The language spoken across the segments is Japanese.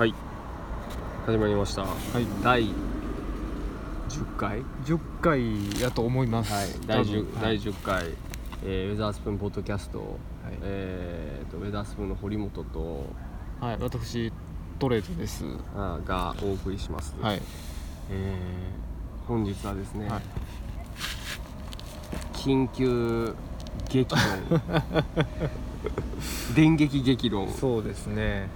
はい。始まりました、はい。第10回？10回やと思います、はい。第 10, 第多分。はい。10回、えーウェザースプーンポッドキャスト、はい。えーとウェザースプーンの堀本と。はい、私トレードです。あーがお送りします、はい。えー本日はですね、はい。緊急激論。電撃激論、そうですね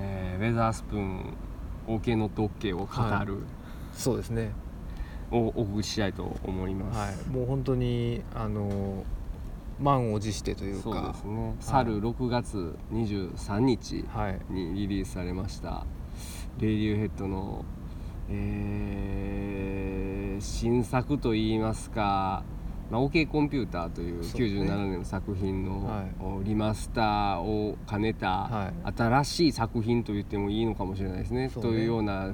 えーウェザースプーン OK ノット OK を語る、そうですね。をお送りしたいと思います、はい。もう本当にあの満を持してというか。そうですね。去る6月23日はい。にリリースされました。レディオヘッドの、えー新作といいますか、まあ、OK コンピューターというそうね。97年の作品の、リマスターを兼ねたは新しい作品と言ってもいいのかもしれないですね。ね。というような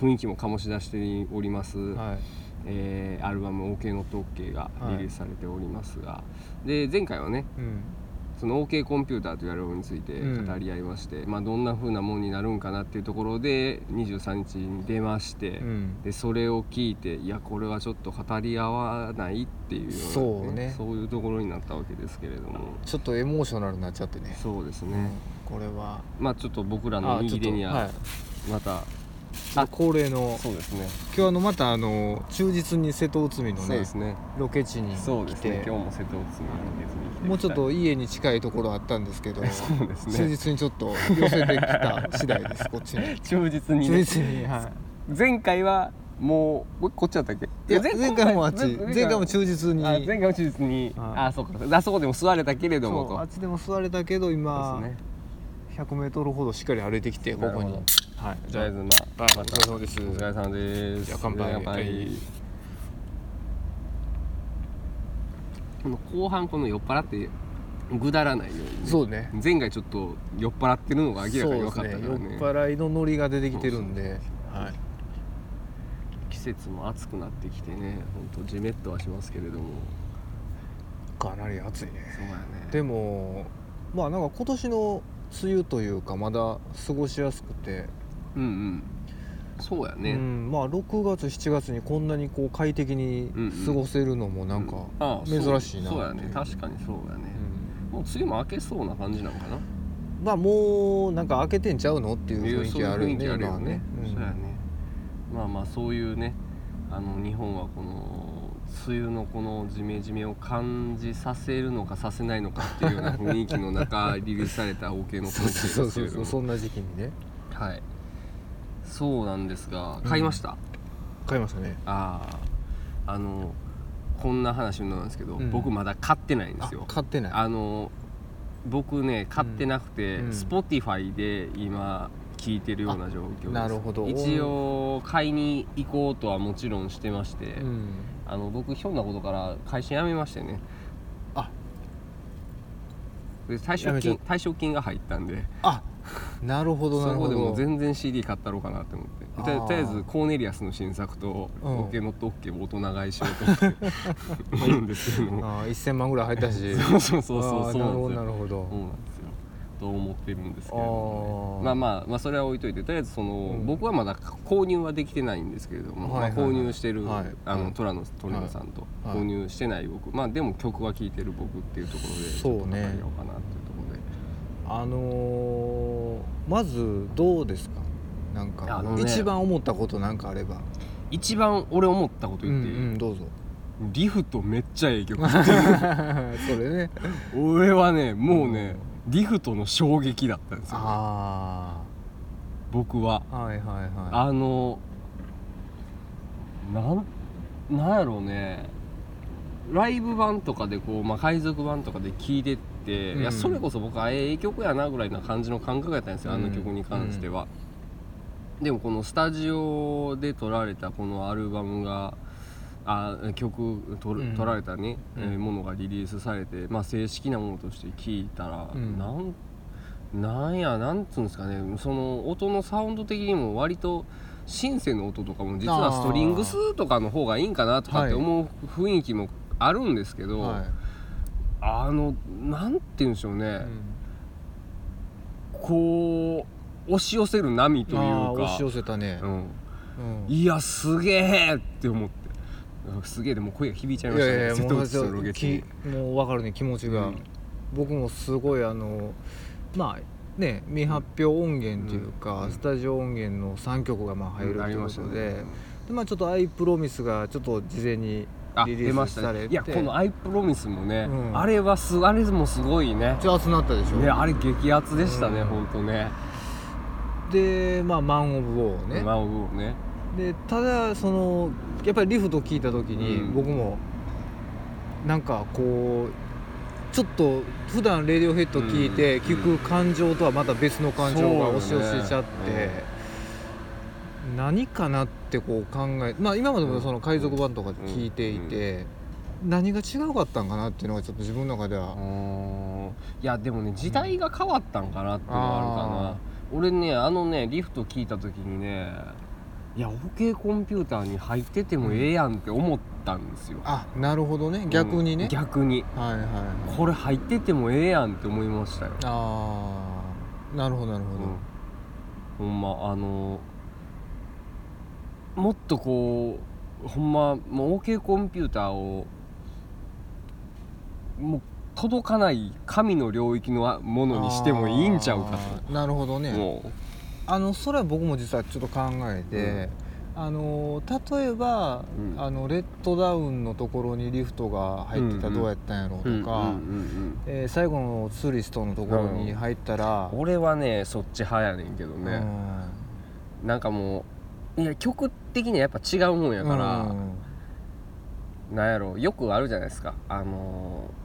雰囲気も醸し出しております、はい。えーアルバム「OK ノット OK」がはいリリースされておりますが、で前回はねうんその OK コンピューターというアルバムについてうん。語り合いまして、まあ、どんな風なもんになるんかなっていうところで23日に出まして、うん。でそれを聞いていやこれはちょっと語り合わないっていうような、そうね。そういうところになったわけですけれども。ちょっとエモーショナルになっちゃってね。そうですね、うん。これは。まあちょっと僕らの右手にははい。また、あ恒例の。そうですね。今日あのまたあの忠実に瀬戸内海のねそうですね。ロケ地にそうですね。来て今日も瀬戸内海の別に来てもうちょっと家に近いところあったんですけど そうですね。忠実にちょっと寄せてきた次第ですこっちに。忠実にね。忠実にはい。前回はもうこっちだったっけ？いや前回もあっち。前前回も忠実に。あ前回も忠実に。はい。あそうか。あそこでも座れたけれどもと。そうあっちでも座れたけど今、そうですね。100m ほどしっかり歩いてきてここに。なるほはい。とりあえずまあはいまたお疲れ様です。お疲れ様です。じゃあ乾杯。乾杯。はいこの後半この酔っ払ってぐだらないようにね。そうね。前回ちょっと酔っ払ってるのが明らかに分かったからね。ね。酔っ払いのノリが出てきてるんで。はい。季節も暑くなってきてね本当ジメッとはしますけれども。かなり暑いね。そうやね。でもまあなんか今年の梅雨というかまだ過ごしやすくて、うんうん。そうやね、うん、まあ6月7月にこんなにこう快適にうんうん過ごせるのもなんか、珍しいなそう。そうやね。確かにそうやね。う、ん。もう梅雨も明けそうな感じなのかな？まあもうなんか開けてんちゃうのっていう雰囲気あるよねそういう雰囲気あるよね。今はね。そうやね。まあまあそういうねあの日本はこの梅雨のこのジメジメを感じさせるのかさせないのかっていうような雰囲気の中 リリースされた OK のそうそうそうけれども。そうそんな時期にね。はいそうなんですが買いました、買いましたね。あああのこんな話なんですけど、うん。僕まだ買ってないんであすよ。買ってない。あの僕ね買ってなくて、うん。Spotify で今聞いてるような状況です。なるほど。一応買いに行こうとはもちろんしてまして、うん。あの僕ひょんなことから会社辞めましてね。あで退職金退職金が入ったんで。あなるほどなそこでも全然 CD 買ったろうかなって思って。とりあえずコーネリアスの新作とうん OK ノット OK を大人買いしようと思って思うんですけども。あ1000万ぐらい入ったし。そうそうそうそうなるほどなるほど。そうなんと思ってるんですけあれども、ね、ー。まあまあまあそれは置いといてとりあえずその、うん。僕はまだ購入はできてないんですけれども、はいはいはい。まあ、購入してる、はい。あのはいトラのトレノさんと、はい。購入してない僕まあでも曲は聴いてる僕っていうところでそうね。ちょっと語り合おうかなっていうところで。あのーまずどうですか？なんか、ね。一番思ったことなんかあれば。一番俺思ったことうん言っていい、うんどうぞ。リフトめっちゃええ曲。それね。俺はねもうね、リフトの衝撃だったんですよ。あ僕は。あはいはいはい。あのなんなんやろうね。ライブ版とかでこう、まあ、海賊版とかで聴いてって、うん。いやそれこそ僕はええ曲やなぐらいな感じの感覚やったんですよ、あの曲に関しては、でもこのスタジオで撮られたこのアルバムがあ曲と、うん。撮られたね、うん。えーものがリリースされて、まあ、正式なものとして聴いたら、うん。なんなんやなんつうんですかね。その音のサウンド的にも割とシンセの音とかも実はストリングスとかの方がいいんかなとかって思う雰囲気もあるんですけど、はい。あのなんて言うんでしょうね、こう押し寄せる波というか。押し寄せたね。う、ん、うん。いやすげえって思って。うんすげえでも声が響いちゃいまいしたね。やいやもう瀬戸内とロケ地。きもう分かるね気持ちが、うん。僕もすごいあのまあね未発表音源というか、うん。スタジオ音源の3曲がまあ入るということで,、ましたね。でまあちょっと「アイプロミスがちょっと事前にあリリースされて。ね。いやこの「アイプロミス」もね、うん。あれはすあれもすごいね。ちょっと熱なったでしょ、ねあれ激アツでしたね、うん。ほんとね。でまあ「マン・オブ・ウォー」ね、ねでただそのやっぱりリフト聞いた時に、うん。僕もなんかこうちょっと普段レディオヘッド聞いてうん。聞く感情とはまた別の感情が押し寄せちゃって、何かなってこう考えまあ今までもその海賊版とか聞いていて、何が違うかったんかなっていうのがちょっと自分の中では、うんいやでもね時代が変わったんかなっていうのがあるかな、あ俺ねあのねリフト聞いた時にねいや OK コンピューターに入っててもええやんって思ったんですよ、あなるほどね。逆にね、うん逆に。はいはいこれ入っててもええやんって思いましたよ、ああなるほどなるほど、うん、ほんまあのもっとこうほんまもう OK コンピューターをもう届かない神の領域のものにしてもいいんちゃうかあーなるほどと、ね。もあのそれは僕も実はちょっと考えて、あの例えば、うん。あのレッドダウンのところにリフトが入ってたらうんうん。どうやったんやろうとか、最後のツーリストのところに入ったら、うん、俺はねそっち派やねんけどね、なんかもういや曲的にはやっぱ違うもんやから、うん。なんやろよくあるじゃないですか。あのー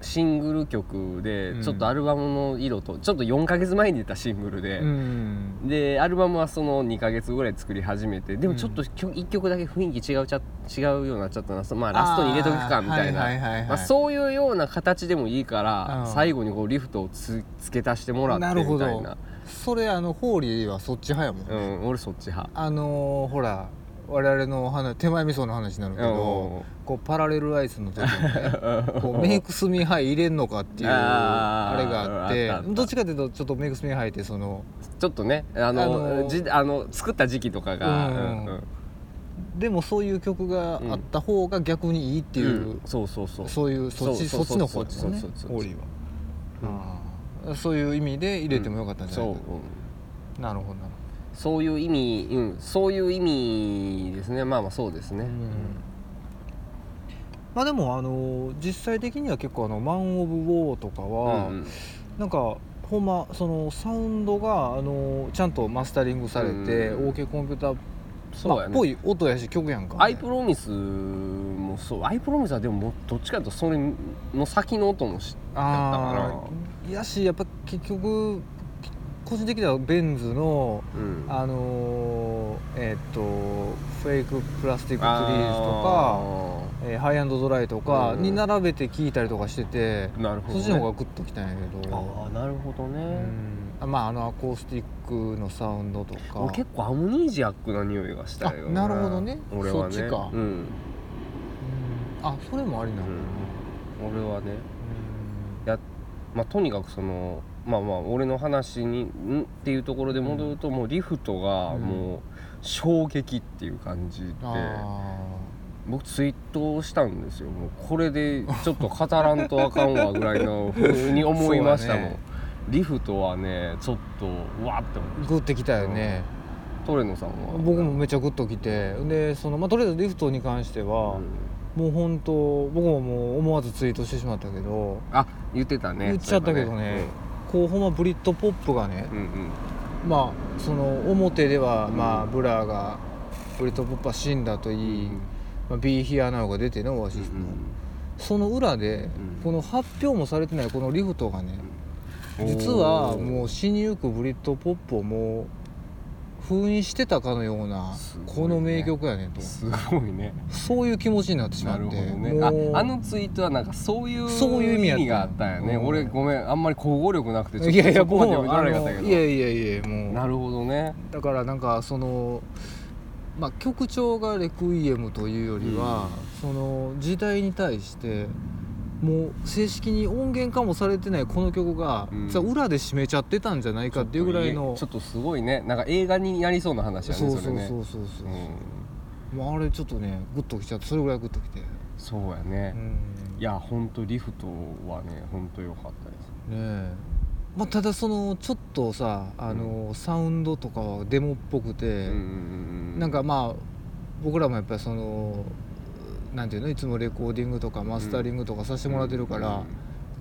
シングル曲でうん。ちょっとアルバムの色と、ちょっと4ヶ月前に出たシングルで、うん。でアルバムはその2ヶ月ぐらい作り始めてでもちょっと1曲だけ雰囲気違うちゃ違うようになっちゃったなそまあラストに入れとくかみたいな、そういうような形でもいいから、うん。最後にこうリフトをつ付け足してもらってな。るほど。みたいなそれあのホーリーはそっち派やもん、うん、俺そっち派。あのーほら我々の話手前味噌の話になるけど、こうパラレルライスの時にね こうメイクスミハイ入れんのかっていうあれがあってどっちかというとちょっとメイクスミハイってそのちょっとねあのあのじあの作った時期とかが、うんうんうん。でもそういう曲があった方が逆にいいっていう、うん。そうそうそう。そういうそっちそっちの方ですよねそうそうそうホーリーは、あーそういう意味で入れてもよかったんじゃないか、そう、うん。なるほどな。るそういう意味、うん、そういう意味ですね。まあまあそうですね、うん。まあでもあの実際的には結構あの「マン・オブ・ウォー」とかは、うんうん。なんかほんまそのサウンドがあのちゃんとマスタリングされて、うん。OK コンピューターそうっぽい音やし曲やんか、アイプロミスもそう。アイプロミスはでもどっちかというとそれの先の音も知ってたかやしやっぱ結局個人的にはベンズのな、うん、あのーえーっとフェイクプラスティックツリーズとか、えーハイアンドドライとかうん。に並べて聴いたりとかしてて、なるほど、ね、そっちの方がグッときたんやけど。ああなるほどね、うん。あまああのアコースティックのサウンドとか。俺結構アムニージアックな匂いがしたよあなるほどね。俺はね。そっちか。うん、うん。あそれもありなのかな、俺はね。うん。やまあとにかくそのまあまあ俺の話にん？っていうところで戻ると、もうリフトがうん。もう衝撃っていう感じで、あ僕ツイートしたんですよ。もうこれでちょっと語らんとあかんわぐらいのふうに思いましたもん、ね。リフトはねちょっとうわって思ーグッてきたよね、うトレノさんは？僕もめっちゃグッときて。でその、まあ、とりあえずリフトに関しては、うんもう本当僕ももう思わずツイートしてしまったけどあ言ってたね。言っちゃったけどねこうほんまブリッドポップがね、うん。うんまあその表では、うん。まあブラーがブリットポップは死んだといい、まあ、Be Here Now が出てねオアシスの、その裏で、ん。この発表もされてないこのリフトがね、うん。実はもう死にゆくブリットポップをもう封印してたかのような、この名曲やねんと。すごいね。そういう気持ちになってしまなって。るほどね。ああのツイートはなんかそういうそういう意味があったんやね、うん。俺ごめんあんまり語彙力なくてちょっといやいやそこまでもう読み取らなかったけど。いやいやいやもう。なるほどね。だからなんかそのまあ曲調がレクイエムというよりは、その時代に対してもう正式に音源化もされてないこの曲が、うん。さ裏で締めちゃってたんじゃないかっていうぐらいのちょっとすごいね。なんか映画になりそうな話やねそうそれねそうそうそう。そう、うん。もうあれちょっとねグッときちゃってそれぐらいグッときて、そうやね、うん。いやほんとリフトはねほんと良かったです。ねえ。まあ、ただそのちょっとさあの、サウンドとかはデモっぽくて、うんうんうん。なんかまあ僕らもやっぱりそのなんていうのいつもレコーディングとかマスタリングとかさせてもらってるから、うん。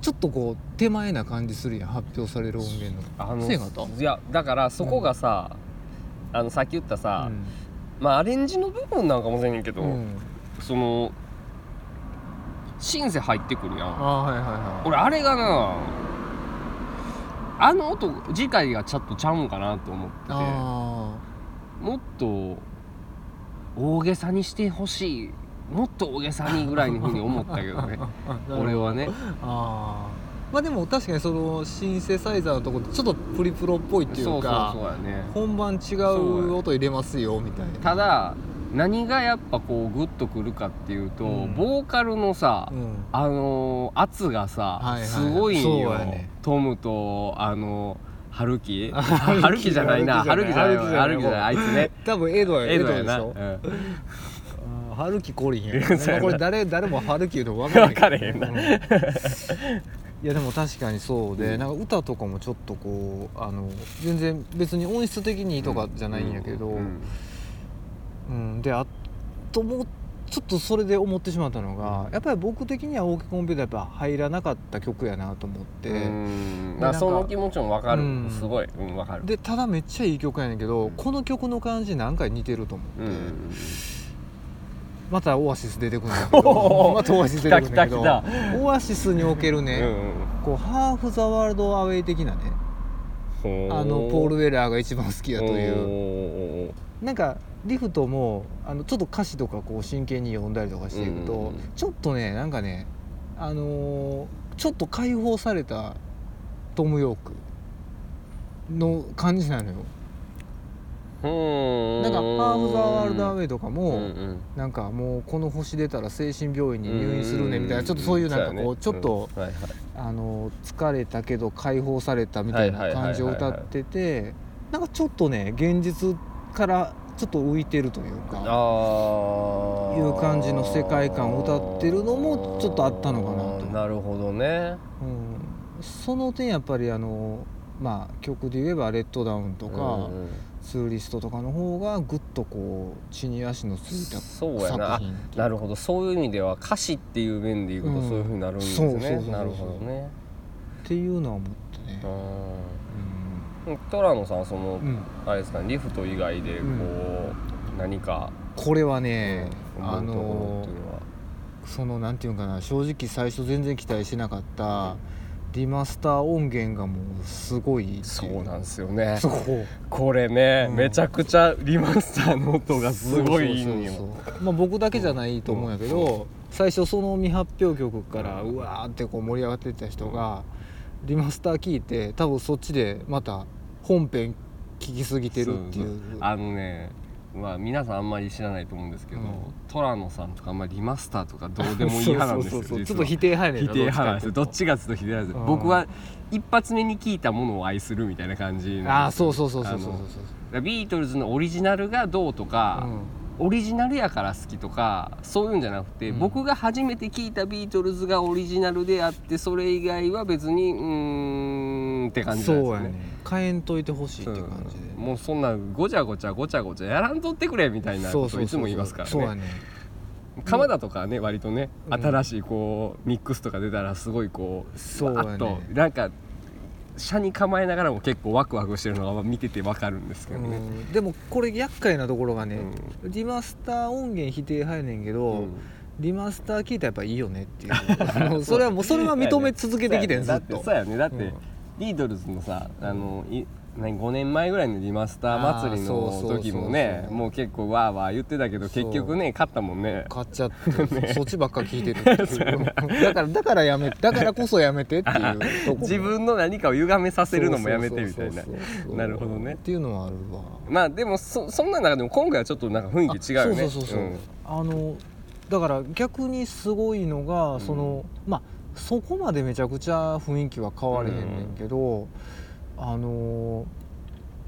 ちょっとこう手前な感じするやん発表される音源の。あのせかった？いやだからそこがさ、あのさっき言ったさ、うん。まあアレンジの部分なんかもしれんけど、うん。そのシンセ入ってくるやん。ああはいはいはい俺あれがなあの音次回がちょっとちゃうんかなと思ってて。あもっと大げさにしてほしいもっと大げさにぐらいのふうに思ったけどね。あ俺はね。ああまあでも確かにそのシンセサイザーのとこってちょっとプリプロっぽいっていそううそうかそうやね。本番違う音入れますよみたいな。ただ何がやっぱこうグッとくるかっていうと、うん。ボーカルのさ、うん。あのー圧がさ、はいはいすごいよ、やね。トムとあの春樹あ春樹じゃないな。春樹じゃない春樹じゃない春樹じゃないあいつね。多分エドやエドやな。うん春樹コリンや、ねそうやな。まあこれ誰誰も春樹言うの分から分かれへんな。うん。いやでも確かにそうで、なんか歌とかもちょっとこうあの全然別に音質的にとかじゃないんやけど、ううんん。であともうちょっとそれで思ってしまったのがやっぱり僕的にはオーケーコンピューターやっぱ入らなかった曲やなと思って、うんでなその気持ちも分かる、うん。すごい。うん分かる。でただめっちゃいい曲やねんけどこの曲の感じなんか似てると思って、うんまたオアシス出てくるんだけど。またオアシス出てくるんだけど。オアシスにおけるね、うん。こうハーフ・ザ・ワールド・アウェイ的なねうんあのポール・ウェラーが一番好きやという。なんかリフトもあのちょっと歌詞とかこう真剣に読んだりとかしていくと、うんうんうん。ちょっとねなんかねあのーちょっと解放されたトム・ヨークの感じなのよ。うんなんか「ハーフ・ザ・ワールド・アウイェイ」とかも、うんうん。なんかもうこの星出たら精神病院に入院するねみたいなちょっとそういうなんかこうちょっとうん。はいはい。あの疲れたけど解放されたみたいな感じを歌っててなんかちょっとね現実からちょっと浮いてるというかいう感じの世界観を歌ってるのもちょっとあったのかなと。なるほどね。うん、その点やっぱりあのまあ曲で言えば「レッドダウン」とか、うんうんツーリストとかの方がぐっとこう地に足のついたそうやな。なるほど。そういう意味では歌詞っていう面で言うとうん。そういうふうになるんですね。なるほどね。っていうのは思ってね、うん。トラノさんはそのうん。うんあれですかねリフト以外でこう何かこれはね、あうん思うところのそのなんていうんかな正直最初全然期待しなかったリマスター音源がもうすごいっていそうなんですよね。そうこれね、うん。めちゃくちゃリマスターの音がすごいいいんよまあ僕だけじゃないと思うんやけど、最初その未発表曲からうわーってこう盛り上がってった人がリマスター聞いて多分そっちでまた本編聞きすぎてるっていう。あのねまあ皆さんあんまり知らないと思うんですけど、うん。トラノさんとかあんまりリマスターとかどうでもいい派なんですよちょっと否定派やねん否定派なんですよ。どっちががちょっと否定派です。うん。僕は一発目に聞いたものを愛するみたいな感じああそうそうそうそうそうあそうのビートルズのオリジナルがどうとか、オリジナルやから好きとかそういうんじゃなくて、うん。僕が初めて聞いたビートルズがオリジナルであってそれ以外は別にうーんって感じなんですよね。そうやね。変えんといてほしいって感じで。うん。もうそんなごちゃごちゃごちゃごちゃやらんとってくれみたいなこといつも言いますからね。そうやね鎌田とかはね割とねうん。新しいこうミックスとか出たらすごいこうそうやねわっとなんか車に構えながらも結構ワクワクしてるのが見ててわかるんですけどね、うん。でもこれ厄介なところがね、うリマスター音源否定派やねんけど、うん。リマスター聞いたらやっぱいいよねっていう。それはもうそれは認め続けてきてんずだっと。そうやね。だって、うん。ビートルズのさあの5年前ぐらいのリマスター祭りの時もねもう結構わーわー言ってたけど結局ね勝ったもんね。買っちゃって、そっちばっか聞いてる だからだからやめだからこそやめてっていう自分の何かを歪めさせるのもやめてみたいな。なるほどね。っていうのはあるわ。まあでもそそんな中でも今回はちょっとなんか雰囲気違うよね。あそうそうそうそう、ん。あのだから逆にすごいのが、んそのまあそこまでめちゃくちゃ雰囲気は変われへんねんけど、あの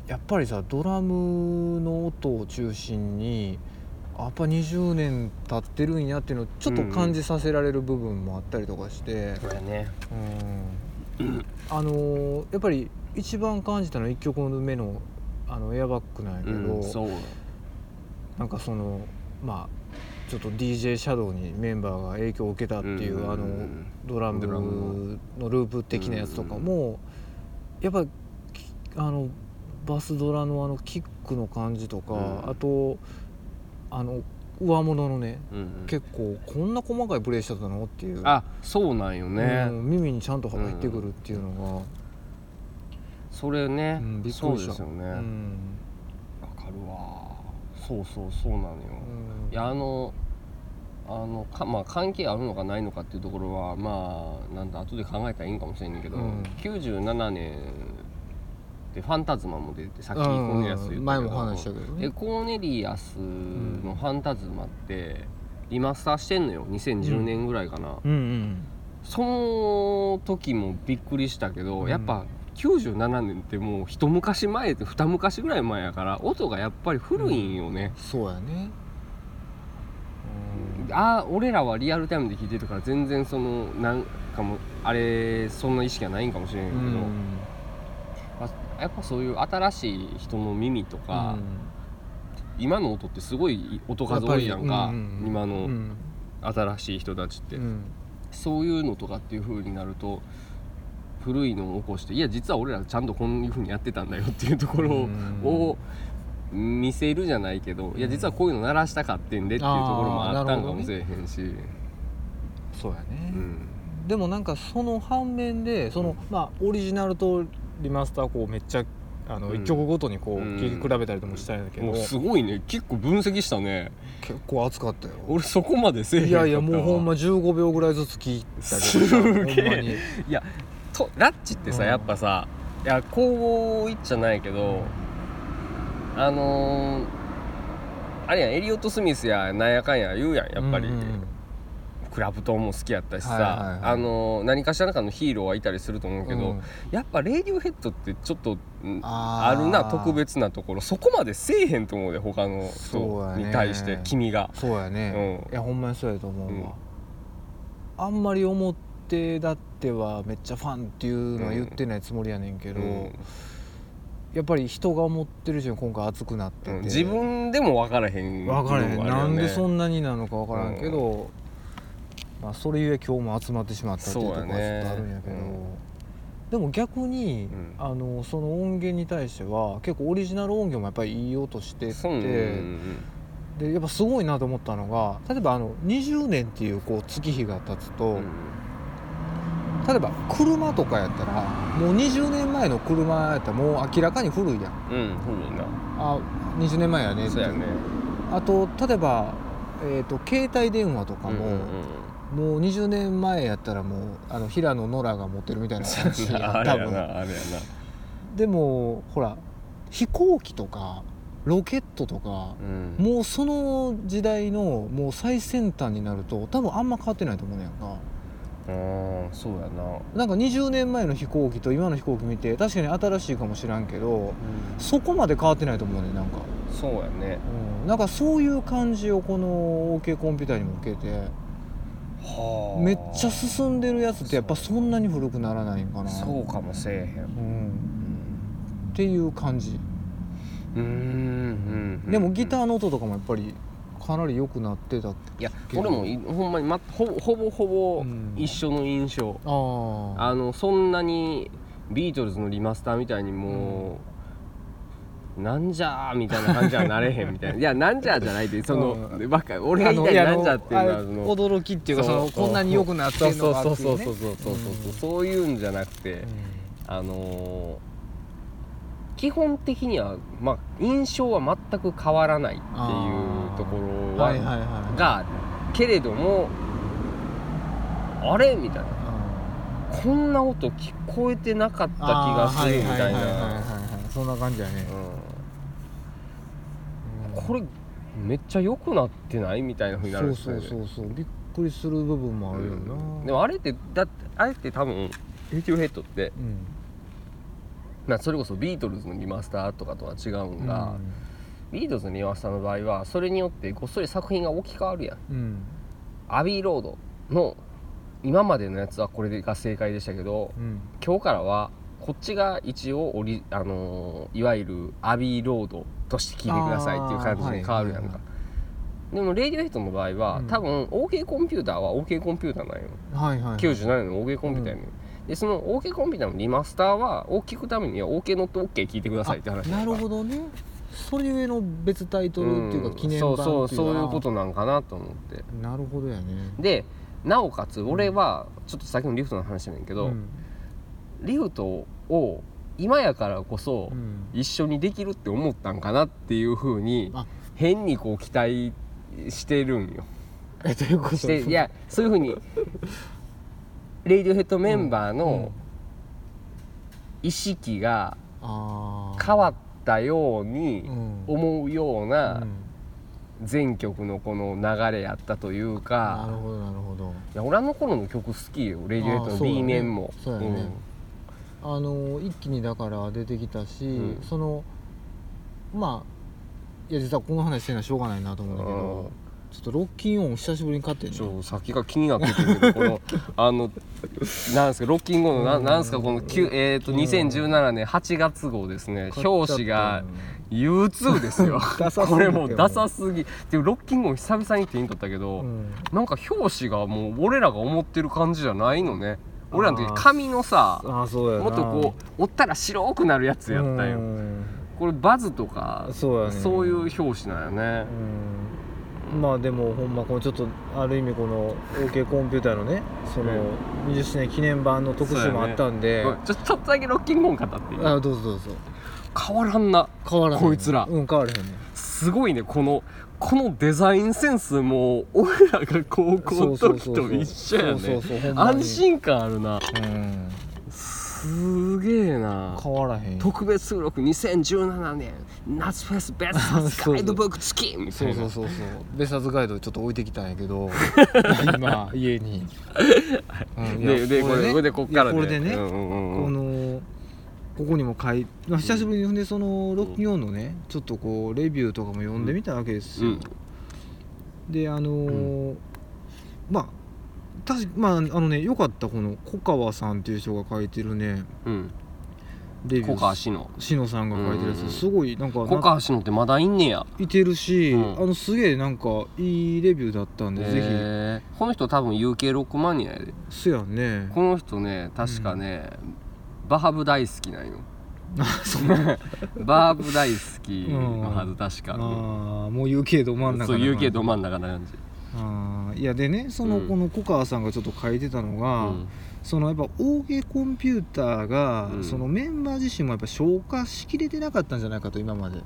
やっぱりさドラムの音を中心にやっぱ20年経ってるんやっていうのをちょっと感じさせられる部分もあったりとかして、これね。うん。あのやっぱり一番感じたのは1曲目のあのエアバッグなんやけど、うんなんかそのまあちょっと DJ シャドウにメンバーが影響を受けたっていう、うん。あのドラムのループ的なやつとかも、やっぱきあのバスドラのあのキックの感じとか、うん。あとあの上物のねうんうん。結構こんな細かいプレイしてたのっていう。あそうなんよね、うん耳にちゃんと入ってくるっていうのそれね、が、うんびっくりした。ですよね。わ、うん。かるわ。そうそうそうなのよ、うん。いやあのあのかまあ関係あるのかないのかっていうところはまあなんだ後で考えたらいいんかもしれんけど、うん。97年でファンタズマも出てさっきコーネリアス言ったけど、前も話したけどでねコーネリアスのファンタズマってリマスターしてんのよ2010年ぐらいかな、うん。うんその時もびっくりしたけど、うん。やっぱ97年ってもう一昔前って二昔ぐらい前やから音がやっぱり古いんよね、そうやね。うんああ俺らはリアルタイムで聴いてるから全然そのなんかもあれそんな意識はないんかもしれんけど、まあやっぱそういう新しい人の耳とか、今の音ってすごい音数多いやんか、うん今のうん。新しい人たちって、うん。そういうのとかっていう風になると古いのを起こしていや実は俺らちゃんとこういう風にやってたんだよっていうところうん。を見せるじゃないけどいや実はこういうの鳴らしたかってんでっていうところもあったんかもしれへんし、そうやね、うん。でもなんかその反面でその、まあオリジナルとリマスターこうめっちゃあのうん。一曲ごとにこううん。聴き比べたりともしたんだけど、もうすごいね。結構分析したね。結構熱かったよ。俺そこまでせえへんいやいやもうほんま15秒ぐらいずつ聴いたけどほんまに。とラッチってさ、うん。やっぱさいやこう言っちゃないけどあのーあれやんエリオット・スミスやなんやかんや言うやんやっぱり、うんうんクラプトンも好きやったしさ、はいはいはい。あのー何かしらかのヒーローはいたりすると思うけど、うん。やっぱレイディオヘッドってちょっとんあるな特別なところ。そこまでせえへんと思うで他の人に対して君が。そうやね、うん。いやほんまにそうやと思うわ、うん。あんまり表立ってはめっちゃファンっていうのは言ってないつもりやねんけど、うんやっぱり人が思ってる以上に今回熱くなってて、うん自分でも分からへん分からへん、部分もあるよね。なんでそんなになのか分からんけど、まあ、それゆえ今日も集まってしまったっていうところはちょっとあるんやけど。でも逆に、ん。あのその音源に対しては結構オリジナル音源もやっぱりいい音してて、そううんでやっぱすごいなと思ったのが例えばあの20年っていうこう月日が経つと、うん例えば車とかやったらもう20年前の車やったらもう明らかに古いやん。うん古いな。あ20年前やねそうやね。あと例えば、えー、と携帯電話とかも、うんうんうん。もう20年前やったらもうあの平野ノラが持ってるみたいな感じやん あれやな多分。あれやな。でもほら飛行機とかロケットとか、うん。もうその時代のもう最先端になると多分あんま変わってないと思うねんかうんそうやな。なんか20年前の飛行機と今の飛行機見て確かに新しいかもしらんけどそこまで変わってないと思うねんなんか、そうやね。うん、なんかそういう感じをこの OK コンピューターにも受けてはあ。めっちゃ進んでるやつってやっぱそんなに古くならないんかな。そうかもせえへん。うん、っていう感じ。うんうんうん。でもギターの音とかもやっぱりかなり良くなってたいや俺もいほんまに、ま、ほぼほぼほぼうん。一緒の印象、あああのそんなにビートルズのリマスターみたいにもう、なんじゃーみたいな感じはなれへんみたいな。いや なんじゃーじゃないでその、うばっか俺が言いたいなんじゃーっていうのはあの驚きっていうかそのこんなに良くなってるのがそうっていね。そうそうそうそうそうそう。そういうんじゃなくて、うん。あのー基本的には、まあ、印象は全く変わらないっていうところは,、はいはいはい。がけれどもあれ？みたいな。こんな音聞こえてなかった気がするみたいな。はいそんな感じやね、うん。これめっちゃ良くなってないみたいなふうになるんですそうよね。そうそうそうびっくくりする部分もあるよな、うん。でもあれってだってあれって多分レディオヘッドって、うんまあ、それこそビートルズのリマスターとかとは違うんが、ビートルズのリマスターの場合はそれによってごっそり作品が置き換わるやん。うん。うんアビーロードの今までのやつはこれが正解でしたけどうん。今日からはこっちが一応オリ、あのーいわゆるアビーロードとして聞いてくださいっていう感じに変わるやんか、でもレイディオヘッドの場合は、うん。多分 OK コンピューターは OK コンピューターなんよ。はいはい97年の OK コンピューターやねん、でその OK コンピューターのリマスターは聴くためには OK ノット OK 聞いてくださいって話あなるほどね。それゆえの別タイトルっていうか記念版っていうか、そうそうそういうことなんかなと思って。なるほどやね。でなおかつ俺はちょっとさっきのリフトの話やねんけど、うん。リフトを今やからこそうん。一緒にできるって思ったんかなっていうふうにあ。変にこう期待してるんよ。えどういうこと？いやそういうふうにレイディオヘッドメンバーの意識が変わったようにうん。思うよううなん。全曲のこの流れやったというなるかほどなるほど。いや俺あの頃の曲好きよレイディオヘッドの B 面も。あの一気にだから出てきたし、うん。そのまあいや実はこの話してるのはしょうがないなと思うんだけうん。どちょっとロッキンオン久しぶりに買ってんねちょさっきが気になっててんけどこの あのなんですか ロッキングのなうんなんですかこのきゅえっ、とうん2017年8月号ですね。表紙が買 U2 ですよ。これもうダサすぎ。っていうロッキングを久々に手に取ったけど、うん。なんか表紙がもう俺らが思ってる感じじゃないのね。俺らの時紙のさもっとこう折ったら白くなるやつやったようん。これバズとかそうそういう表紙なんよね。うんまあでもほんまこのちょっとある意味この OK コンピューターのねそのうん。20周年記念版の特集もあったんで、うんちょちょっとだけロッキング音語っていいあどうぞどうぞ。変わらんな変わらへんこいつら。うん変わらへんねすごいねこのこのデザインセンスも俺らが高校の時と一緒やね安心感あるな。うんすげえな。変わらへん。特別収録2017年。夏フェスベスト ガイドブック付き。みたそういなそうそうそう。ベサスガイドちょっと置いてきたんやけど。今家に、ででこれね。これでこっからいやこれでね、うんうんうんこのここにも書いまあ久しぶりにでそのロッキンオンのねちょっとこうレビューとかも読んでみたわけですよ、うん。であのーまあ確かまああのねよかったこの小川さんっていう人が書いてるね。うん。レビュー。小川志乃しのさんが書いてるやうんうん。うんつすごいなんか小川志乃ってまだいんねや。いてるし、うん。あのすげえなんかいいレビューだったんで、ぜへー。この人多分ックマニアやで。ひすやんね。この人ね確かね、バハブ大好きなんよ。バーブ大好きのはず確か、ああもう UK ど真ん中そう UK ど真ん中な感じ、あーいやでねその、うん。この小川さんがちょっと書いてたのうが、ん。そのやっぱ OK コンピューターが、うん。そのメンバー自身もやっぱ消化しきれてなかったんじゃないかと今まで。っ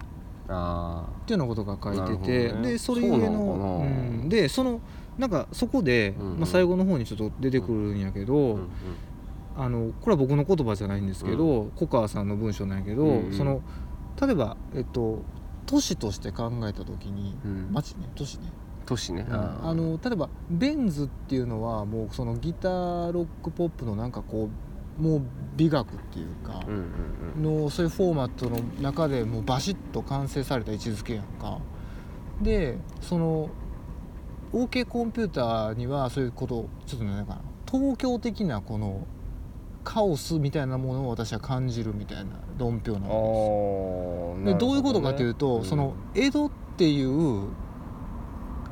あていうようなことが書いてて、ね。でそれゆえのそうん。でそのなんかそこで、うんうん。まあ、最後の方にちょっと出てくるんやけど、あ、うんうん。あのこれは僕の言葉じゃないんですけど、小川さんの文章なんやけど、うんうん。その例えばえっと都市として考えた時に、うん。街ね都市ね都市ね、ー。あの例えばベンズっていうのはもうそのギターロックポップのなんかこうもう美学っていうかうんうんうん。のそういうフォーマットの中でもうバシッと完成された位置づけやんか。でその OK コンピューターにはそういうことをちょっとねなんかな東京的なこのカオスみたいなものを私は感じるみたいな論評なんですよ。どういうことかというと、ん。その江戸っていう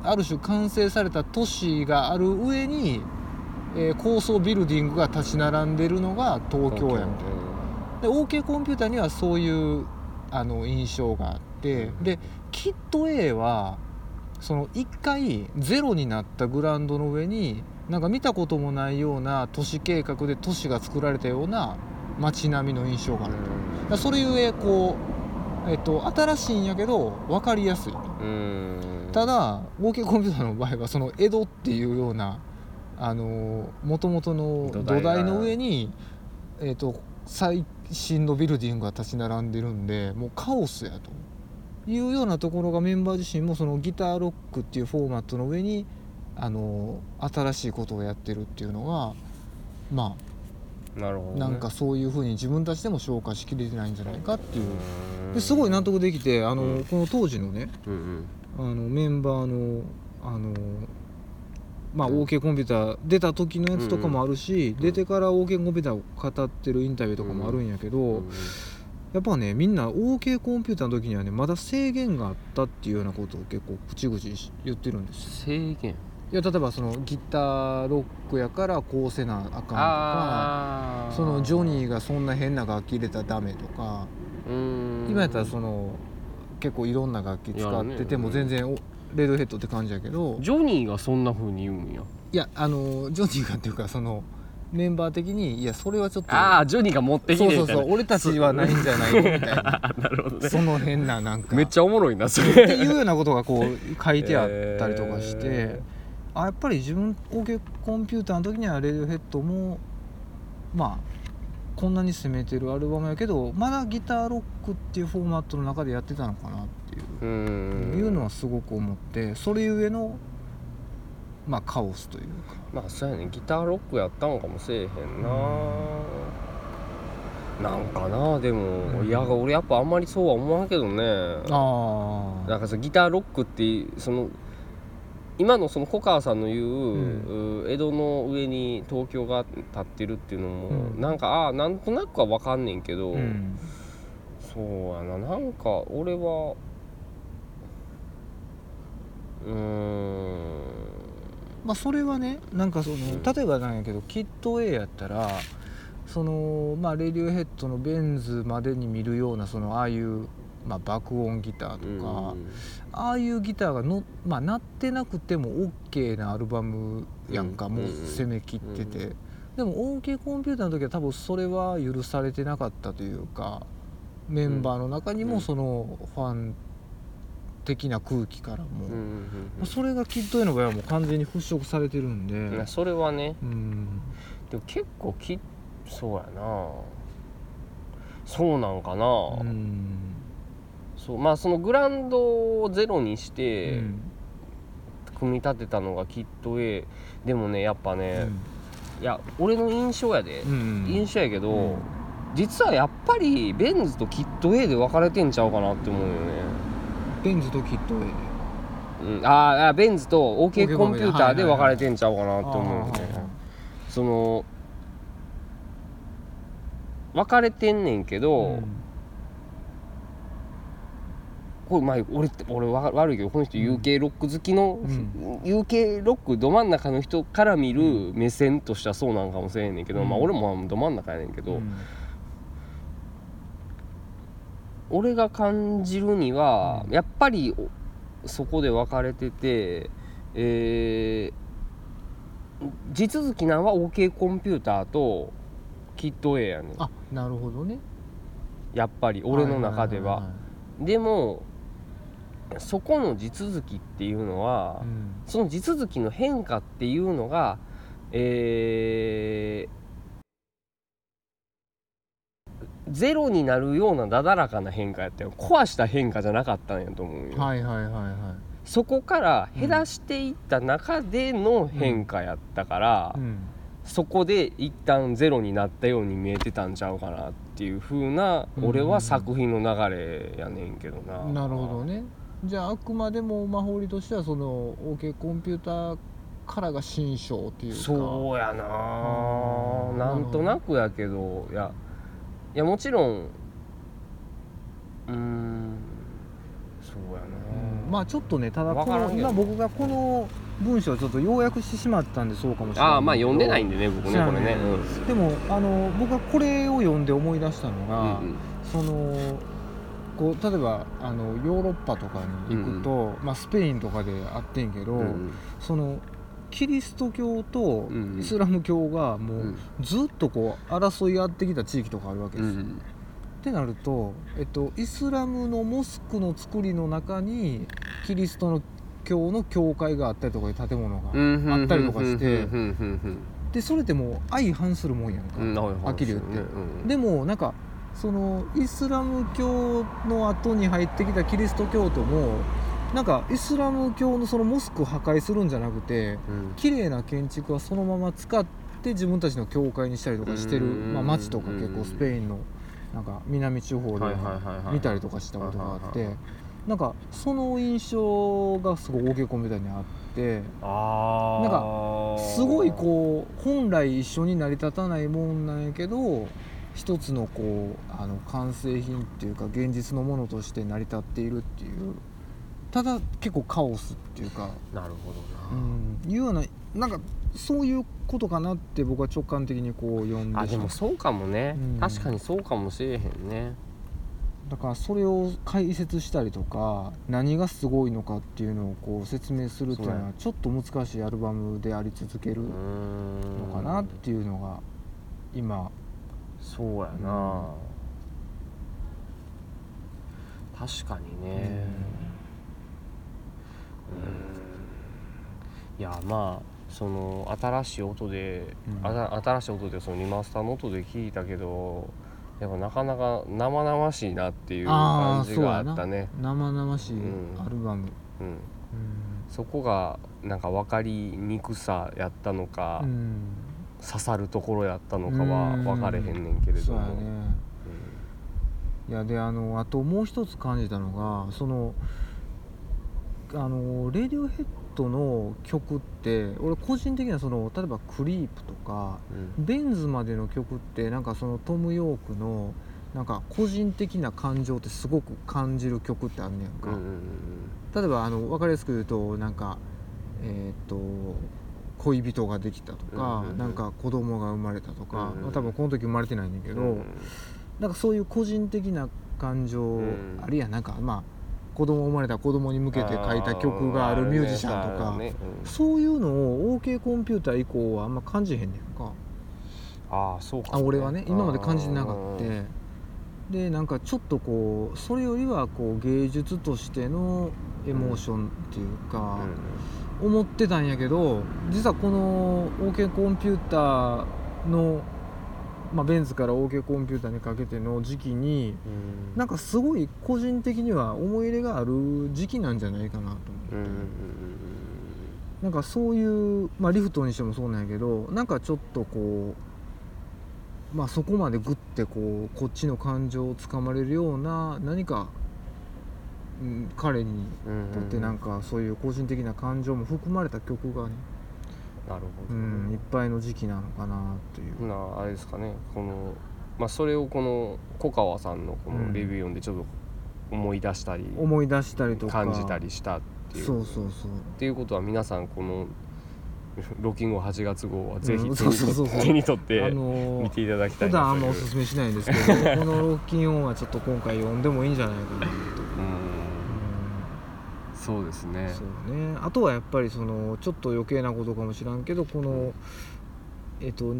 ある種完成された都市がある上に、えー高層ビルディングが立ち並んでるのが東京やみたいな。で OK コンピューターにはそういうあの印象があってでキット A はその一回ゼロになったグラウンドの上になんか見たこともないような都市計画で都市が作られたような街並みの印象がある。だからそれゆえこう、えっと、新しいんやけど分かりやすいただ OK コンピューターの場合はその江戸っていうようなもともとの土土台の上に、えっと最新のビルディングが立ち並んでるんでもうカオスやというようなところがメンバー自身もそのギターロックっていうフォーマットの上にあの新しいことをやってるっていうのがまなるほど、ね、あなんかそういうふうに自分たちでも消化しきれてないんじゃないかっていう。うん。ですごい納得できてあの、うん。この当時のねうんうんあのメンバーのあのまあ、うん。OK コンピューター出た時のやつとかもあるし、出てから OK コンピューターを語ってるインタビューとかもあるんやけど、うん。やっぱねみんな OK コンピューターの時にはねまだ制限があったっていうようなことを結構口々に言ってるんですよ。制限？いや例えばそのギターロックやからこうせなあかんとかそのジョニーがそんな変な楽器入れたらダメとかうん。今やったらその結構いろんな楽器使ってても全然おレッドヘッドって感じやけど。ジョニーがそんな風に言うんや。いやあのジョニーがっていうかそのメンバー的にいやそれはちょっとああジョニーが持ってきてそうそうそう俺たちはないんじゃないの？みたいな。あ なるほどね。その変ななんか。めっちゃおもろいなそってれいうようなことがこう書いてあったりとかして、えあやっぱり自分 OK コンピューターの時にはレディオヘッドもまあこんなに攻めてるアルバムやけどまだギターロックっていうフォーマットの中でやってたのかなっていう。いうのはすごく思ってそれゆえのまあカオスというか。まあそうやね。ギターロックやったんかもしれへんな、なんかなでも、うん。いや俺やっぱあんまりそうは思わんけどね。あなんかさギターロックってその今のその小川さんの言う,、ん。う江戸の上に東京が立ってるっていうのも、うん。なんかああなんとなくは分かんねんけど、うん。そうやな。なんか俺はうーん。まあそれはねなんかそのん。例えばなんやけどキット A やったらそのまあレディオヘッドのベンズまでに見るようなそのああいう、まあ、爆音ギターとか、ああいうギターがの、まあ、鳴ってなくても OK なアルバムやんか、うんもう攻めきってて、うでも OK コンピューターの時は多分それは許されてなかったというかメンバーの中にうん。もそのファン的な空気からも、それがキット A の場合はもう完全に払拭されてるんで、うんいやそれはね。うん。でも結構きそうやな。そうなんかな、うんそうまあそのグランドをゼロにしうてん。組み立てたのがきっと A でもねやっぱね、いや俺の印象やで、うん印象やけど、うん。実はやっぱりベンズとキット A で分かれてんちゃうかなって思うよね、ベンズとキッド A うん、あーあベンズと OK コンピューターで分かれてんちゃうかなって思うよね、あその分かれてんねんけーど、うんこれまあ俺って俺わ悪いけどこの人 UK ロック好きの、うん。UK ロックど真ん中の人から見る目線としてはそうなんかもしれんねんけど、うん。まあ俺もど真ん中やねんけど、うん。俺が感じるには、うん。やっぱりおそこで分かれててえー地続きなんは OK コンピューターとキット A やねん。あなるほどね。やっぱり俺の中では。でもそこの地続きっていうのは、いうん。その地続きの変化っていうのがえーゼロになるようなだだらかな変化やったよ。壊した変化じゃなかったんやと思うよ、はいはいはいはい。そこから減らしていった中での変化やったから、うん。そこで一旦ゼロになったように見えてたんちゃうかなっていう風なうん。俺は作品の流れやねんけどな、なるほどねじゃああくまでも魔法理としてはその OK コンピューターからが新章っていうか。そうやな。うん。なんとなくやけど。いやいやもちろんうーんそうやうん。なまあちょっとねただこの今僕がこの文章をちょっと要約してしまったんでそうかもしれないああまあ読んでないんんでね僕ねこれね。でもあの僕はこれを読んで思い出したのうんが、うん。そのこう例えばあのヨーロッパとかに行くと、まあ、スペインとかであってんけど、うんうん。そのキリスト教とうんうん。イスラム教がもううん。ずっとこう争い合ってきた地域とかあるわけですよ。うんってなると、えっと、イスラムのモスクの作りの中にキリストの教の教会があったりとかいう建物が、うんあったりとかしてうんうんでそれってもう相反するもんやんか、うんうんはきり言って。うん。でもなんかそのイスラム教の後に入ってきたキリスト教徒もなんかイスラム教のそのモスクを破壊するんじゃなくてうん。綺麗な建築はそのまま使って自分たちの教会にしたりとかしてる、うん。まあ、街とか結構スペインのなんか南地方で見たりとかしたことがあってなんかその印象がすごいンピューターにあってあなんかすごいこう本来一緒に成り立たないもんなんやけど一つのこうあの完成品っていうか現実のものとして成り立っているっていうただ結構カオスっていうか、なるほどうな、ん、いうようななんかそういうことかなって僕は直感的にこう読んであでもそうかもね、うん。確かにそうかもしれへんね。だからそれを解説したりとか何がすごいのかっていうのをこう説明するっていうのはちょっと難しいアルバムであり続けるのかなっていうのが今そうやな、確かにね。うん。いやまあその新しい音で、うん。あた新しい音でそのリマスターの音で聞いたけどやっぱなかなか生々しいなっていう感じがあったね。生々しいうん。アルバム、うん、うん。そこがなんか分かりにくさやったのか、うん刺さるところやったのかは分かれへんねんけれども、いやであのあともう一つ感じたのがそのあのレディオヘッドの曲って俺個人的にはその例えば「クリープ」とかうん。ベンズまでの曲ってなんかそのトム・ヨークのなんか個人的な感情ってすごく感じる曲ってあんねやんか、うんうんうん例えばあの分かりやすく言うとなんかえっ、と恋人ができたとか、うんうんうん。なんか子供が生まれたとか、うん多分この時生まれてないんだけど、うんなんかそういう個人的な感情、んあるいはなんかまあ子供生まれた子供に向けて書いた曲があるミュージシャンとか、ねうん。そういうのを OK コンピューター以降はあんま感じへんねんか。あーそうかあ俺はね今まで感じてなかっうんてでなんかちょっとこうそれよりはこう芸術としてのエモーションっていうか、思ってたんやけど実はこの OK コンピューターの、まあ、ベンツから OK コンピューターにかけての時期にうん。なんかすごい個人的には思い入れがある時期なんじゃないかなと思って、うんなんかそういう、まあ、リフトにしてもそうなんやけどなんかちょっとこうまあそこまでグッてこうこっちの感情をつかまれるような何か、うん、彼にとってなんかそういう個人的な感情も含まれた曲がね、なるほうどん、いっぱいの時期なのかなっていう。ほなあれですかねこのまあそれをこの小川さんのこうん。のレビュー読んでちょっと思い出したり思い出したりとか。感じたりしたっていう。そうそうそう。っていうことは皆さんこの ロッキング8月号はぜひうん手に取っあて見ていただきたい普段あんまおすすめしないんですけどこのロッキンオンはちょっと今回読んでもいいんじゃないかなと、うんそうですうんね。そうね。あとはやっぱりそのちょっと余計なことかもしらんけどこのえっ、と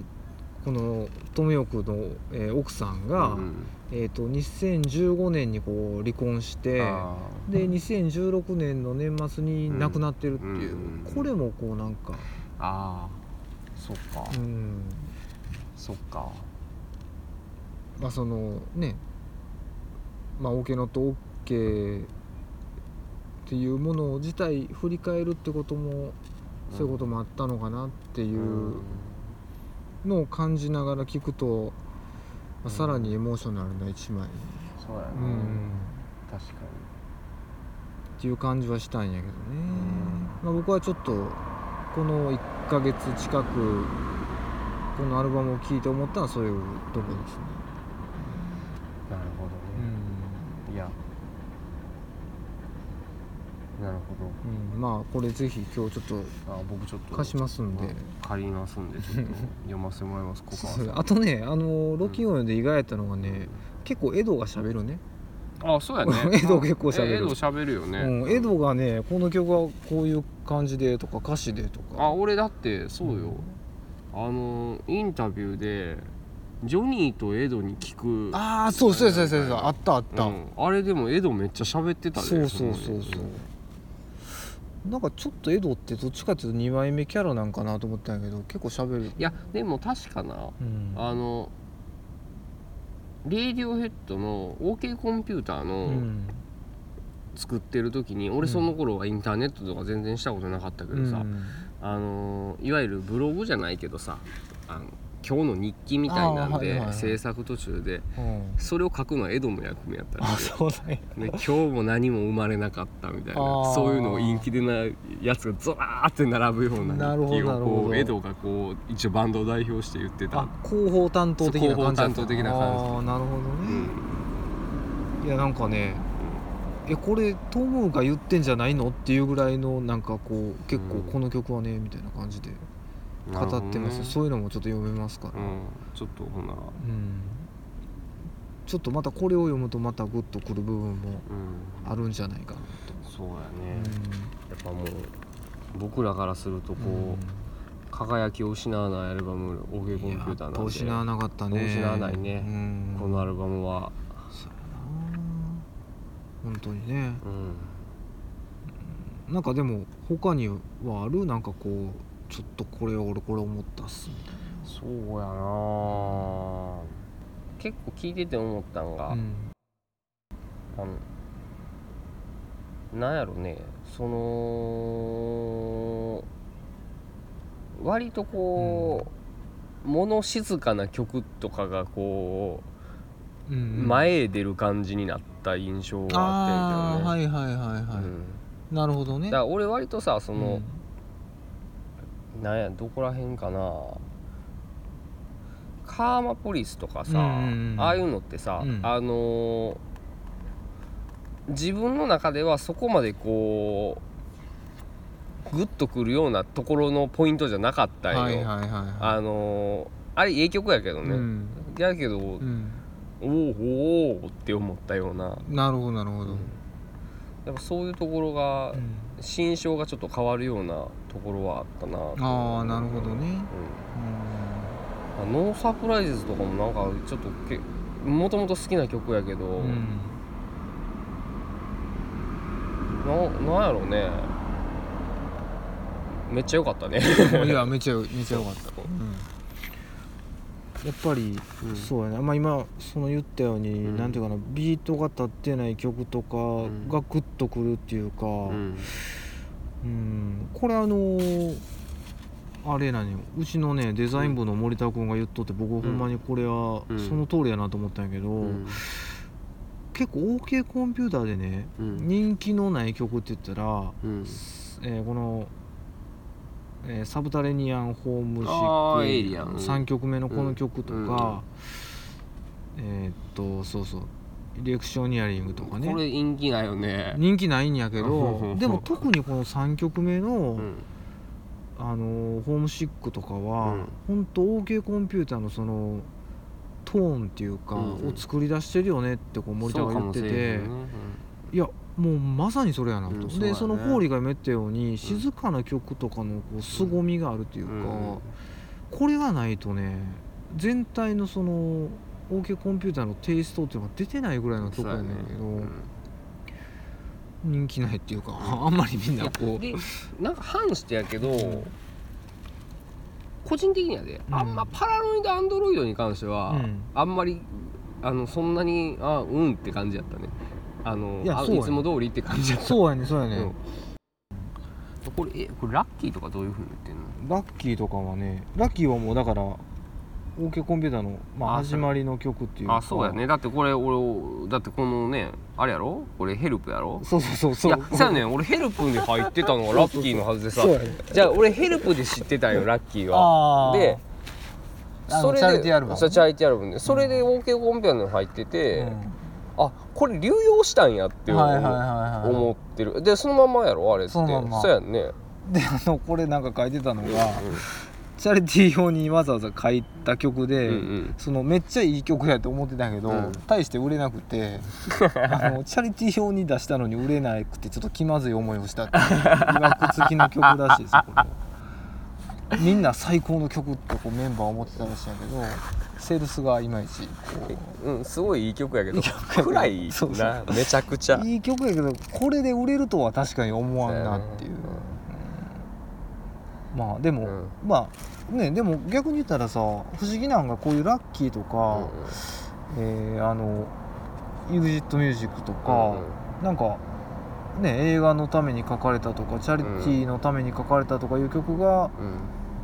このトムヨークの、えー奥さんが、うんえー、と2015年にこう離婚してあー。で2016年の年末に亡くなってるっていう、うんこれもこうなんか、あー。そっか。うん、そっか。まあそのね。まあ OK のと OK っていうもの自体振り返るってこともそういうこともあったのかなっていうのを感じながら聞くと、まあさらにエモーショナルな一枚、そうやねうん、確かっていう感じはしたんやけどね、まあ、僕はちょっとこの1ヶ月近くこのアルバムを聴いて思ったのはそういうとこですね、になるほどねいやなるほど。うん、まあこれぜひ今日ちょっとあ僕ちょっと貸しますんで。あ借りますんでちょっと 読ませてもらいます小川さんあとねあのロキオンで意外やったのがね、結構エドがしゃべるね、あそうやね。エド結構喋る。えエド喋るよね、うん、エドがねこの曲はこういう感じでとか歌詞でとか。あ俺だってそうよ、あのインタビューでジョニーとエドに聞く。ああそうそうそうそうそう。あったあった、うん。あれでもエドめっちゃ喋ってたでそうそうそうのそうなんかちょっとエドってどっちかっていうと2枚目キャラなんかなと思ったんやけど結構しゃべる。いやでも確かな。うん。あのレイディオヘッドの OK コンピューターうのん。作ってる時に俺その頃はインターネットとか全然したことなかったけどさ、うん。あのーいわゆるブログじゃないけどさあの今日の日記みたいなんで、制作途中でうん。それを書くのはエドの役目やったりあしてそうで今日も何も生まれなかったみたいなそういうのを陰気でなやつがずらーって並ぶような日記をこうエドがこう一応バンドを代表して言ってた。あ、広報担当的な感じそう広報担当的な感じ。ああなるほどうん。ね、いやなんかねえこれトムが言ってんじゃないの？っていうぐらいのなんかこう結構うんこの曲はねみたいな感じで語ってます、ね。そういうのもちょっと読めますから、うん、ちょっとほな、うん。ちょっとまたこれを読むとまたグッとくる部分もうん、あるんじゃないかなそうやと、ね、やっぱもう僕らからするとこう輝きを失わないアルバム「オーケーコンピューター」なん失わでなかったね。失わないね。うん。このアルバムは、そうやな。本当にね。うん、なんかでも他にはある？なんかこうちょっとこれ俺これ思ったっすみたいそうやな結構聞いてて思ったんが、な、うん。あのなんやろねその割とこう、物静かな曲とかがこう、うんうん。前へ出る感じになった印象があってんけどね、はいはいはいはい、うん。なるほどね。だから俺割とさそのう、なんやどこら辺かな。カーマポリスとかさ、ああいうのってさ、うん。あのー自分の中ではそこまでこうグッとくるようなところのポイントじゃなかったんよ、はいはいはいはい。あのーあれええ曲やけどね、うん。やけど、うん。おーおーって思ったような、なるほどなるほど、やっぱそういうところがうん心象がちょっと変わるようなところはあったなと。ああなるほどね、うん。うあノーサプライズズとかもなんかちょっとけもともと好きな曲やけど、んうん。ななんやろうね。めっちゃ良かったね。いやめっちゃめっちゃ良かった、やっぱり、うん。そうやな、まあ、今その言ったように、うん。なんていうかなビートが立ってない曲とかん。がグッとくるっていうか、うん。うん。これあのーあれなのようちのねデザイン部の森田君が言っとって僕ほんまにこれはうん。その通りやなと思ったんやけど、うん。結構 OK コンピューターでねうん。人気のない曲って言ったら、うん。えーこの、えーサブタレニアン・ホームシックアン。3曲目のこの曲とか、うんえーっとそうそう。イレクショニアリングとかね。これ人気ないよね。人気ないんやけうどん。でも特にこの3曲目の、うん。あのーホームシックとかは、うん。ほんと OK コンピューターのそのトーンっていうか、うんを作り出してるよねってこう森田が言ってて、ね。いやもうまさにそれやなと、うんそね。でそのホーリーが言ったように静かな曲とかのこう凄みがあるというか、うん。これがないとね全体のその OK コンピューターのテイストっていうのが出てないぐらいの曲やねんけど、そうやね。人気ないっていうか あんまりみんなこう。でなんか反してやけど、ん。個人的にはね、うん。あんまパラノイドアンドロイドに関しては、うん。あんまりあのそんなにあうんって感じやったねあのあいやそうやねいつも通りって感じやった。そうやねそうやね、うん。これえこれラッキーとかどういうふうに言ってんの？ラッキーとかはねラッキーはもうだから OK コンピューターの、まあ、あ始まりの曲っていうか。あそうやね。だってこれ俺だってこのねあれやろ？これヘルプやろ？そうそうそうそう。いやそうやねん。俺ヘルプに入ってたのがラッキーのはずでさ。そうやねじゃあ俺ヘルプで知ってたんよラッキーは。あー。であのそれでチャリティーアルバム。そうチャリティーアルバム。でそれで OK コンピューターに入ってて、あこれ流用したんやって思,、ってる。でそのまんまやろ？あれって。そのまんま。そうやんね、であのこれなんか書いてたのが、うチャリティー用にわざわざ書いた曲で、んうんうん。そのめっちゃいい曲やと思ってたけど、うん。大して売れなくて あのチャリティー用に出したのに売れなくてちょっと気まずい思いをしたっていういわくつきの曲らしいですよこれ。みんな最高の曲ってこうメンバー思ってたらしいんやけどセールスがいまいち。こうん、すごいいい曲やけど暗いなめちゃくちゃ。ういい曲やけどこれで売れるとは確かに思わんなっていう、そうん。まあでも、うん。まあねでも逆に言ったらさ不思議なんがこういうラッキーとか、えーあの EXIT ミュージックとか、なんかね映画のために書かれたとかチャリティーのために書かれたとかいう曲がうん。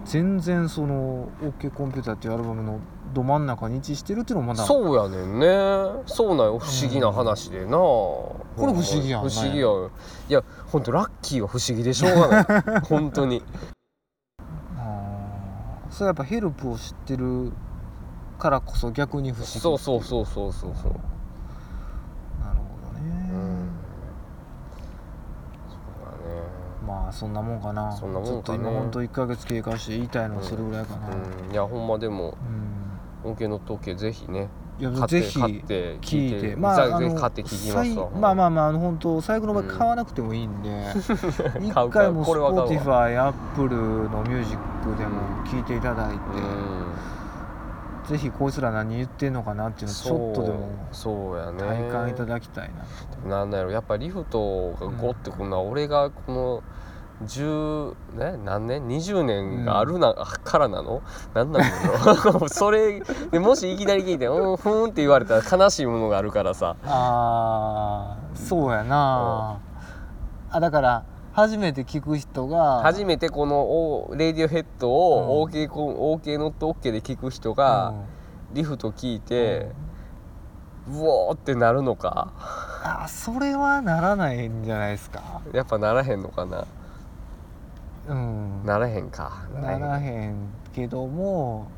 全然その OK コンピューターっていうアルバムのど真ん中に位置してるっていうのもまだ。そうやねんね。そうなんよ。不思議な話でな、これ不思議やんね。不思議やん。いやほんとラッキーは不思議でしょうがない。本当に。あー。それやっぱヘルプを知ってるからこそ逆に不思議そう。そうそうそうそうそう。なるほどね、うん。そうだね。まあそんなもんかな。そんなもんかねちょっと今ほんと1ヶ月経過して言いたいのはそれぐらいかな。うん。いやほんまでも。うん音形の時計ぜひねいや買ってぜひ買って聞いてぜまああのぜひ買って聞きますわまあまあまああの本当最後の場合買わなくてもいいんで、一買う回もこれは買うわ。Spotify、Apple のミュージックでも聞いていただいて、うん。ぜひこいつら何言ってんのかなっていうのをちょっとでもそうやね。体感いただきたいな、なんだろうやっぱリフトがゴってくるのは、俺がこの10ね何年？20年があるな、からなの？何なんだろう？それでもしいきなり聞いて「うんふーん」って言われたら悲しいものがあるからさ。あーそうやな、あだから初めて聞く人が初めてこのおレディオヘッドを OK, コン OK ノット OK で聞く人がリフト聞いて、うおーってなるのか？あそれはならないんじゃないですか？やっぱならへんのかな？うん。ならへんか。ならへん。けども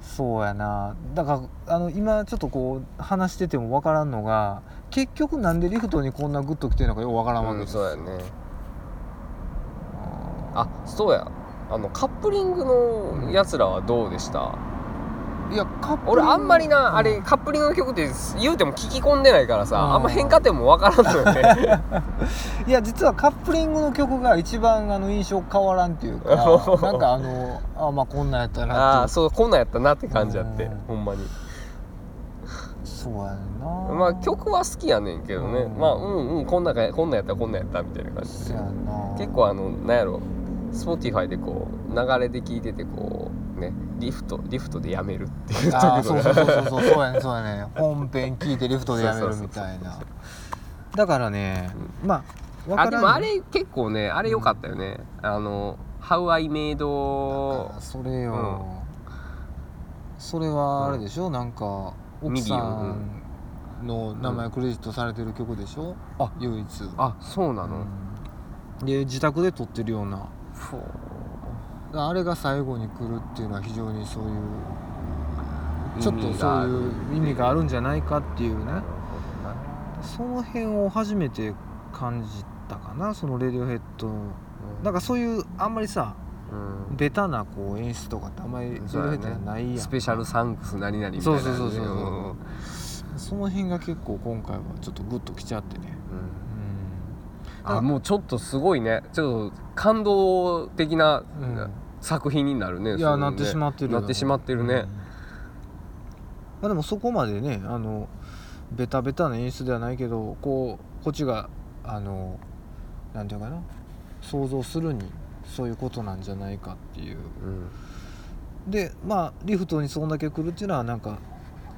そうやな。だからあの今ちょっとこう話してても分からんのが結局なんでリフトにこんなグッときてるのかよく分からんわけうん、です、そうやね。あそうや。あのカップリングのやつらはどうでした、いやカップ俺あんまりな、うんあれカップリングの曲って言うても聞き込んでないからさ、うん。あんま変化点もわからんのよね。いや実はカップリングの曲が一番あの印象変わらんっていうか なんかあのあまあこんなんやったなってああそうこんなんやったなって感じやって、うん。ほんまに。そうやな。まあ曲は好きやねんけどね、うん。まあうんうんこんなんかこんなんやったこんなんやったみたいな感じで。そうやんな。結構あのなんやろ Spotify でこう流れで聞いててこうねリフトリフトでやめるっていう。あー時のそうそうそうそう。そうそうやねそうやね本編聞いてリフトでやめるみたいな。だからねまあわあからんでもあれ結構ねあれ良かったよね、あの「How I Made あそれよ、それはあれでしょ、なんか奥さんの名前クレジットされてる曲でしょ、あ。唯一」あそうなの、うん。で自宅で撮ってるような。ふうあれが最後に来るっていうのは非常にそういうちょっとそういう意味があるんじゃないかっていうね。その辺を初めて感じたかな。そのレディオヘッド。なんかそういうあんまりさうん。ベタなこう演出とかってあんまりレディオヘッドじゃないやんスペシャルサンクス何々みたいなそうそうそうそうそう。うんその辺が結構今回はちょっとグッときちゃってね。うん。あもうちょっとすごいね。ちょっと感動的な作品になるねいや、ね。なってしまってるよなってしまってるね。うん。まあでもそこまでねあのベタベタな演出ではないけどこうこっちがあのなんていうかな想像するにそういうことなんじゃないかっていう。うん。でまあリフトにそんだけ来るっていうのはなんか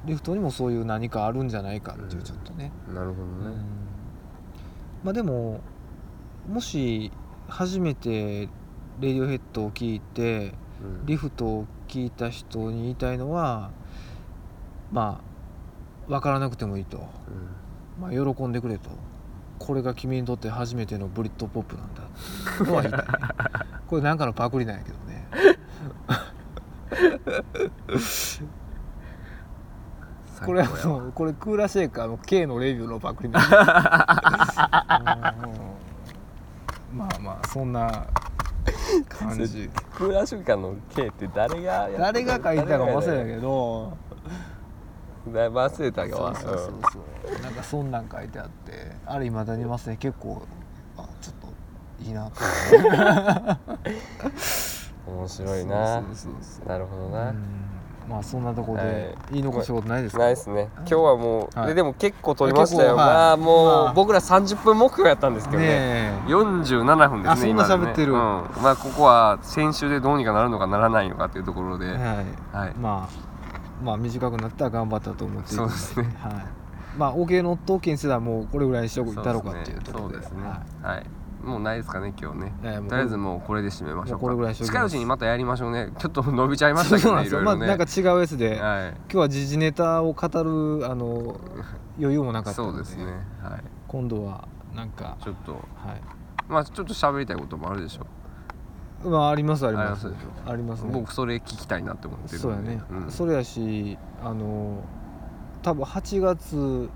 リフトにもそういう何かあるんじゃないかっていううん。ちょっとね、なるほどうん。ねまあでももし初めてレディオヘッドを聞いてうん。リフトを聞いた人に言いたいのはまあ分からなくてもいいと、まあ、喜んでくれと。これが君にとって初めてのブリッドポップなんだって。いうのは言いたいねこれなんかのパクリなんやけどね。う んこれはもうこれクーラーシェイカーの K のレビューのパクリなんや うん。まあまあそんな感じ。クーラーシュカの K って誰がやって誰が書いたか忘れたど。けど忘れたそうかそうそうそう。なんかそんなん書いてあって。あれ未だにいますね結構あちょっといいなと 面白いな。そうそうそうなるほどうなんまあそんなとこはでい言い残したことないですか？ないですね。今日はもう、はい。ででも結構撮りましたよ、はい。まあもう、まあ。僕ら30分目標やったんですけどね。ねえ。47分ですねあそんな喋ってる。うん、まあここは先週でどうにかなるのかならないのかっていうところで、はいはい。まあまあ短くなったら頑張ったと思ってそうですね。はい。まあ OK の当件世代はもうこれぐらいにしておいたろうかっていうところで。そうですね。はい。はいもうないですかね今日ね。ええもうとりあえずもうこれで締めましょうこれぐらい近いうちにまたやりましょうね。ちょっと伸びちゃいましたけどねいろいろね。なんか違うやつで。今はい。日は時事ネタを語るあの 余裕もなかったので。そうですね。はい。今度はなんかちょっと。はい。まあちょっと喋りたいこともあるでしょまあありますあります。ありますでしありますね。僕それ聞きたいなって思ってるんで。そうやね、うん。それやしあの多分8月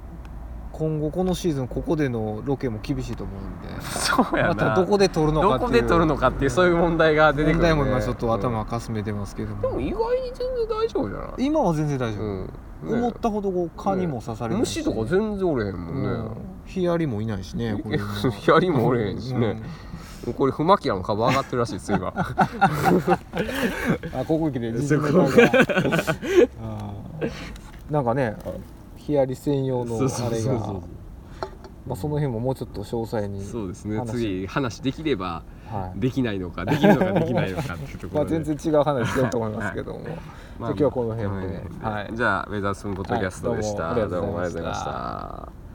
今後このシーズンここでのロケも厳しいと思うんで。そうやな。またどこで撮るのかっていう。どこで撮るのかっていうそういう問題が出てくる、ね、問題も今ちょっと頭うんかすめてますけども、でも意外に全然大丈夫じゃない？今は全然大丈夫、うん。ね思ったほどこう蚊にも刺されないし。虫とか全然おれへんもんね、うん。ヒアリもいないしねこれ今ヒアリもおれへんしね。これフマキラの株上がってるらしいですよ今 あここ来て そこが。あー。なんかねヒアリ専用のあれが。まあその辺ももうちょっと詳細にそうですね。話。次話できればはい。できないのかできるのか できないのかっていうとこまあ全然違う話してると思いますけども、まあ今日はこの辺で。はい。じゃあウェザースンポッドキャストでした、はいどうも。ありがとうございました